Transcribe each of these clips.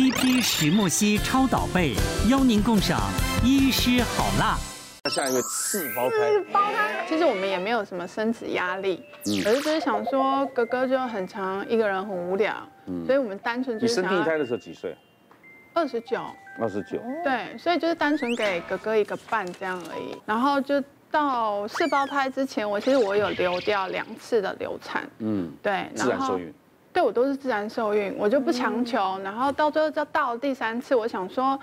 TP 石墨烯超导被，邀您共赏医师好辣。下一个四胞胎，四胞胎，其实我们也没有什么生子压力，嗯，而是就是想说哥哥就很长一个人很无聊，嗯，所以我们单纯就是。你生第一胎的时候几岁？二十九。二十九。对，所以就是单纯给哥哥一个伴这样而已。然后就到四胞胎之前，我其实我有流掉两次的流产，嗯，对，自然受孕。对，我都是自然受孕，我就不强求。然后到最后就到了第三次，我想说，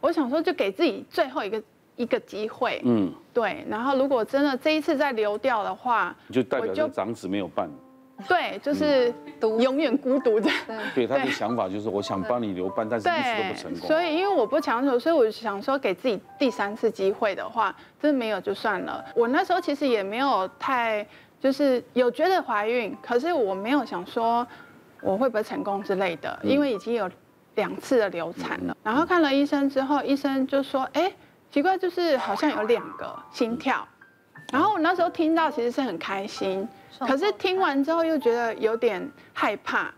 我想说就给自己最后一个。一个机会，嗯，对，然后如果真的这一次再流掉的话，就代表就长子没有伴，对，就是永远孤独的。对，他的想法就是我想帮你留伴，但是一直都不成功。所以因为我不强求，所以我想说给自己第三次机会的话，真的没有就算了。我那时候其实也没有太就是有觉得怀孕，可是我没有想说我会不会成功之类的，因为已经有两次的流产了。然后看了医生之后，医生就说，哎。奇怪，就是好像有两个心跳，然后我那时候听到其实是很开心，可是听完之后又觉得有点害怕，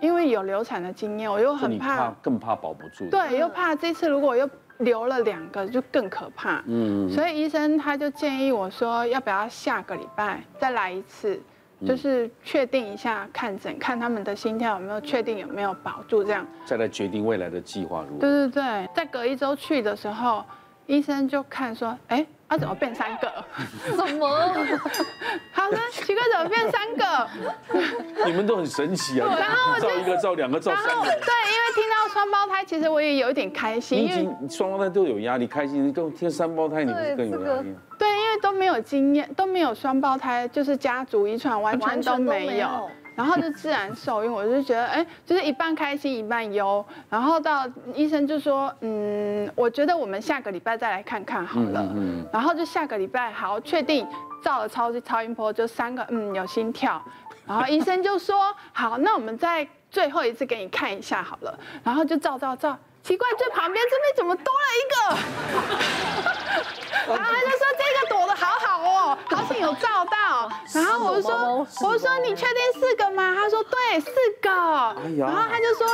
因为有流产的经验，我又很怕，更怕保不住。对，又怕这次如果又留了两个就更可怕。嗯，所以医生他就建议我说，要不要下个礼拜再来一次，就是确定一下看诊，看他们的心跳有没有确定有没有保住，这样再来决定未来的计划如何。对对对，在隔一周去的时候。医生就看说，哎，他怎么变三个？什么？他说奇怪，怎么变三个？你们都很神奇啊！然后照一个，照两个，照三个。对，因为听到双胞胎，其实我也有一点开心。因为双胞胎都有压力，开心更听三胞胎，你不是更有压力？对，因为都没有经验，都没有双胞胎，就是家族遗传完全都没有。然后就自然受孕，我就觉得，哎，就是一半开心一半忧。然后到医生就说，嗯，我觉得我们下个礼拜再来看看好了。然后就下个礼拜好，确定照了超超音波，就三个，嗯，有心跳。然后医生就说，好，那我们再最后一次给你看一下好了。然后就照照照，奇怪，最旁边这边怎么多了一个？然后他就说照到。然后我就说，我就说你确定四个吗？他说对，四个。然后他就说，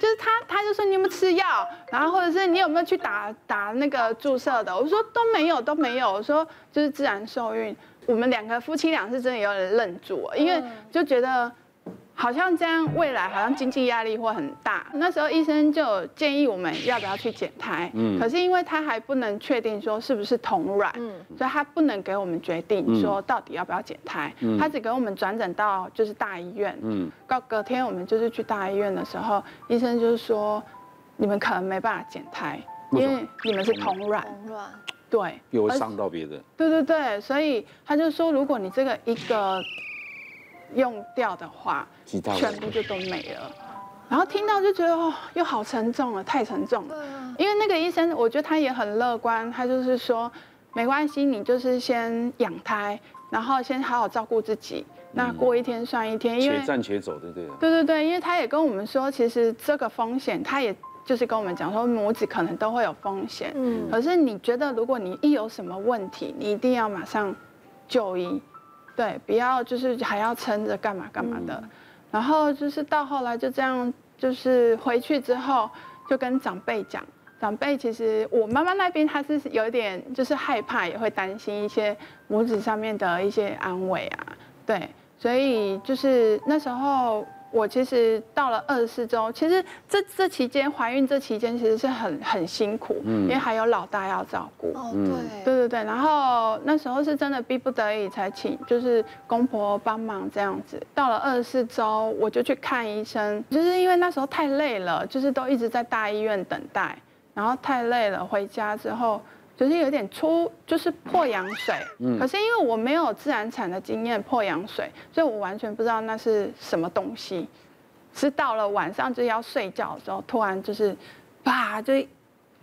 就是他，他就说你有没有吃药？然后或者是你有没有去打打那个注射的？我说都没有，都没有。我说就是自然受孕。我们两个夫妻俩是真的有点愣住，因为就觉得。好像这样，未来好像经济压力会很大。那时候医生就建议我们要不要去减胎，嗯，可是因为他还不能确定说是不是同卵，嗯，所以他不能给我们决定说到底要不要减胎，嗯。他只给我们转诊到就是大医院，嗯，到隔天我们就是去大医院的时候，医生就是说你们可能没办法减胎，因为你们是同卵，同卵，对，又会伤到别人，对对对，所以他就说如果你这个一个。用掉的话，全部就都没了。然后听到就觉得哦，又好沉重了，太沉重了。因为那个医生，我觉得他也很乐观，他就是说没关系，你就是先养胎，然后先好好照顾自己。那过一天算一天，因为且战且走，对不对。对对对，因为他也跟我们说，其实这个风险，他也就是跟我们讲说，母子可能都会有风险。嗯。可是你觉得，如果你一有什么问题，你一定要马上就医。对，不要就是还要撑着干嘛干嘛的，然后就是到后来就这样，就是回去之后就跟长辈讲，长辈其实我妈妈那边她是有一点就是害怕，也会担心一些母子上面的一些安慰啊，对，所以就是那时候。我其实到了二十四周，其实这这期间怀孕这期间其实是很很辛苦，嗯，因为还有老大要照顾，哦，对，对对对，然后那时候是真的逼不得已才请就是公婆帮忙这样子。到了二十四周，我就去看医生，就是因为那时候太累了，就是都一直在大医院等待，然后太累了，回家之后。就是有点出，就是破羊水。嗯。可是因为我没有自然产的经验，破羊水，所以我完全不知道那是什么东西。是到了晚上就要睡觉的时候，突然就是，啪，就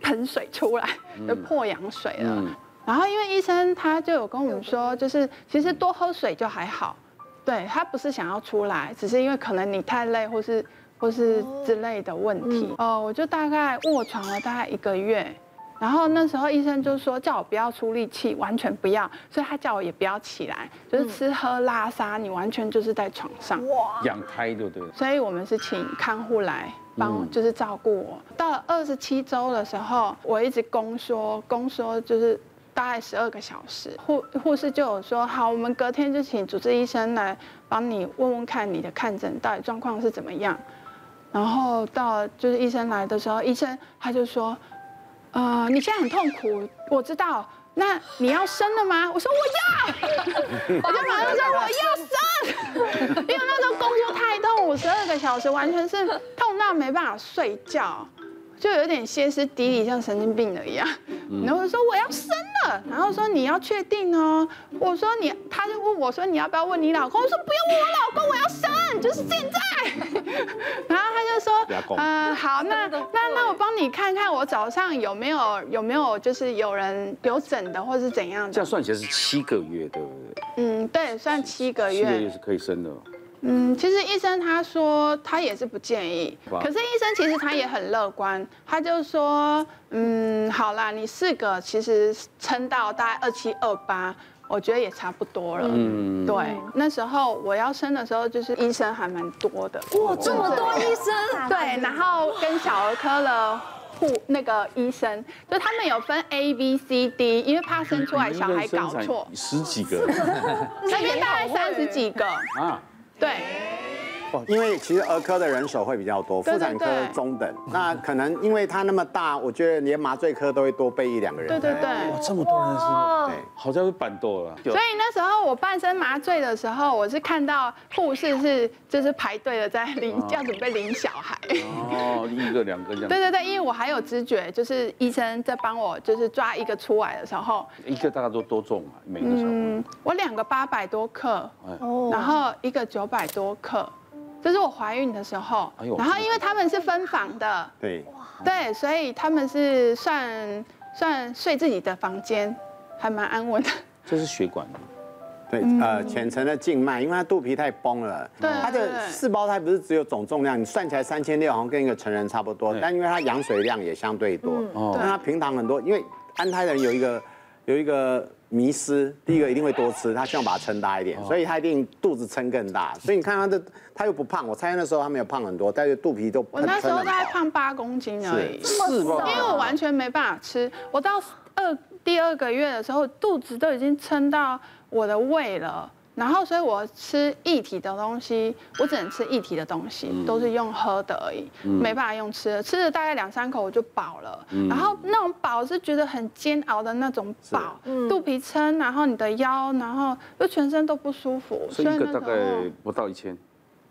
喷水出来，就破羊水了。然后因为医生他就有跟我们说，就是其实多喝水就还好。对，他不是想要出来，只是因为可能你太累，或是或是之类的问题。哦，我就大概卧床了大概一个月。然后那时候医生就说叫我不要出力气，完全不要，所以他叫我也不要起来，就是吃喝拉撒，你完全就是在床上。哇！养胎对不对？所以我们是请看护来帮，就是照顾我。到了二十七周的时候，我一直宫缩，宫缩就是大概十二个小时。护护士就有说，好，我们隔天就请主治医生来帮你问问看你的看诊到底状况是怎么样。然后到就是医生来的时候，医生他就说。呃，你现在很痛苦，我知道。那你要生了吗？我说我要，我就马上说我要生，因为那时候工作太痛，五十二个小时完全是痛到没办法睡觉。就有点歇斯底里，像神经病了一样。然后我说我要生了，然后说你要确定哦。我说你，他就问我说你要不要问你老公？我说不用问我老公，我要生，就是现在。然 后嗯，好，那那那我帮你看看，我早上有没有有没有就是有人有诊的，或是怎样的？这样算起来是七个月，对不对？嗯，对，算七个月。七个月是可以生的。嗯，其实医生他说他也是不建议，可是医生其实他也很乐观，他就说，嗯，好啦，你四个其实撑到大概二七二八，我觉得也差不多了。嗯，对，那时候我要生的时候，就是医生还蛮多的。哇，这么多医生？对，然后跟小儿科的护那个医生，就他们有分 A B C D，因为怕生出来小孩搞错。十几个，那边大概三十几个啊。对，因为其实儿科的人手会比较多，妇产科中等，那可能因为他那么大，我觉得连麻醉科都会多备一两个人。对对对，哇，这么多人是，对，好像是板多了。所以那时候我半身麻醉的时候，我是看到护士是就是排队的在领，要准备领小孩。哦，一个两个这样。对对对，因为我还有知觉，就是医生在帮我就是抓一个出来的时候，一个大概都多重啊？每个小孩。嗯，我两个八百多克，然后一个九百多克。这是我怀孕的时候，然后因为他们是分房的，对，对，所以他们是算算睡自己的房间，还蛮安稳的。这是血管，对，呃，浅层的静脉，因为他肚皮太崩了，对，他的四胞胎不是只有总重量，你算起来三千六，好像跟一个成人差不多，但因为他羊水量也相对多，但他平常很多，因为安胎的人有一个有一个。迷失，第一个一定会多吃，他希望把它撑大一点，所以他一定肚子撑更大。所以你看他的，他又不胖，我猜那时候他没有胖很多，但是肚皮都。我那时候大概胖八公斤而已，是吗？因为我完全没办法吃，我到二第二个月的时候，肚子都已经撑到我的胃了。然后，所以我吃液体的东西，我只能吃液体的东西，都是用喝的而已，没办法用吃的，吃了大概两三口我就饱了。然后那种饱是觉得很煎熬的那种饱，肚皮撑，然后你的腰，然后就全身都不舒服。所以一个大概不到一千。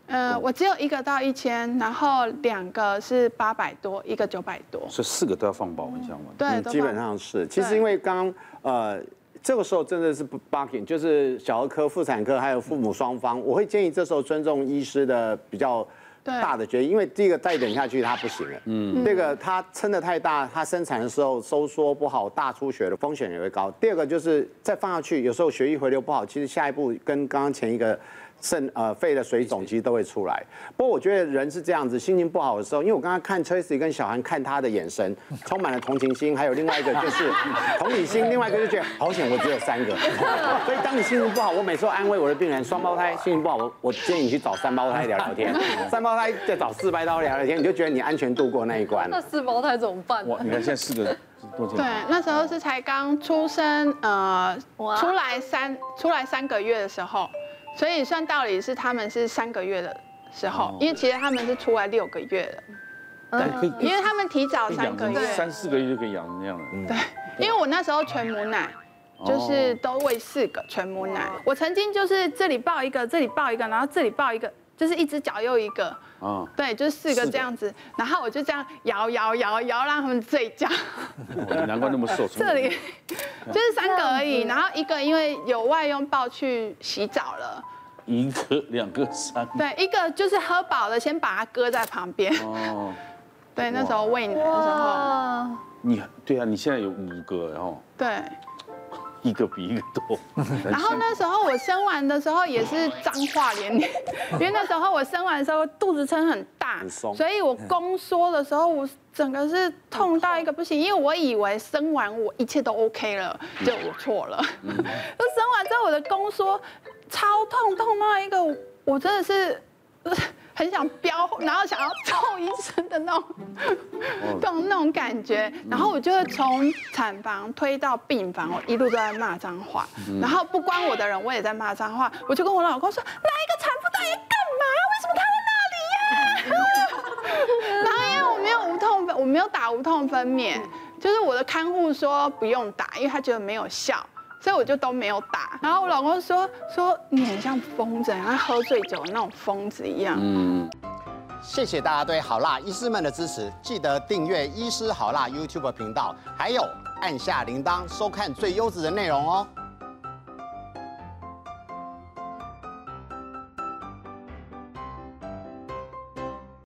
呃，我只有一个到一千，然后两个是八百多，一个九百多。所以四个都要放保温箱吗？对，基本上是。其实因为刚呃。这个时候真的是 barking，就是小儿科、妇产科还有父母双方，我会建议这时候尊重医师的比较大的决定，因为第一个再等下去他不行了，嗯，这个他撑得太大，他生产的时候收缩不好，大出血的风险也会高。第二个就是再放下去，有时候血液回流不好，其实下一步跟刚刚前一个。肾呃肺的水肿其实都会出来，不过我觉得人是这样子，心情不好的时候，因为我刚刚看 Tracy 跟小韩看他的眼神，充满了同情心，还有另外一个就是 同理心，另外一个就觉得好险我只有三个，所以当你心情不好，我每次都安慰我的病人，双胞胎心情不好，我我建议你去找三胞胎聊聊天，三胞胎再找四胞胎聊聊天，你就觉得你安全度过那一关。那四胞胎怎么办？哇，你看现在四个多对，那时候是才刚出生，呃，出来三出来三个月的时候。所以算道理是他们是三个月的时候，因为其实他们是出来六个月的，对，因为他们提早三个月，三四个月就可以养成那样了。对，因为我那时候全母奶，就是都喂四个全母奶。我曾经就是这里抱一个，这里抱一个，然后这里抱一个，就是一只脚又一个，啊，对，就是四个这样子，然后我就这样摇摇摇摇让他们睡觉。难怪那么瘦。这里就是三个而已，然后一个因为有外用抱去洗澡了。一个、两个、三个。对，一个就是喝饱了，先把它搁在旁边。哦。对，那时候喂奶的时候。你对啊，你现在有五个，然后。对。一个比一个多。然后那时候我生完的时候也是脏话连连，因为那时候我生完的时候肚子撑很大，所以我宫缩的时候我整个是痛到一个不行，因为我以为生完我一切都 OK 了，就我错了。就生完之后我的宫缩超痛，痛到一个我真的是。很想飙，然后想要揍医生的那种，那种那种感觉。然后我就会从产房推到病房，我一路都在骂脏话。然后不关我的人，我也在骂脏话。我就跟我老公说：“来一个产妇大爷干嘛？为什么他在那里呀？” 然后因为我没有无痛分，我没有打无痛分娩，就是我的看护说不用打，因为他觉得没有效。所以我就都没有打，然后我老公说说你很像疯子，像喝醉酒的那种疯子一样。嗯，谢谢大家对好辣医师们的支持，记得订阅医师好辣 YouTube 频道，还有按下铃铛收看最优质的内容哦。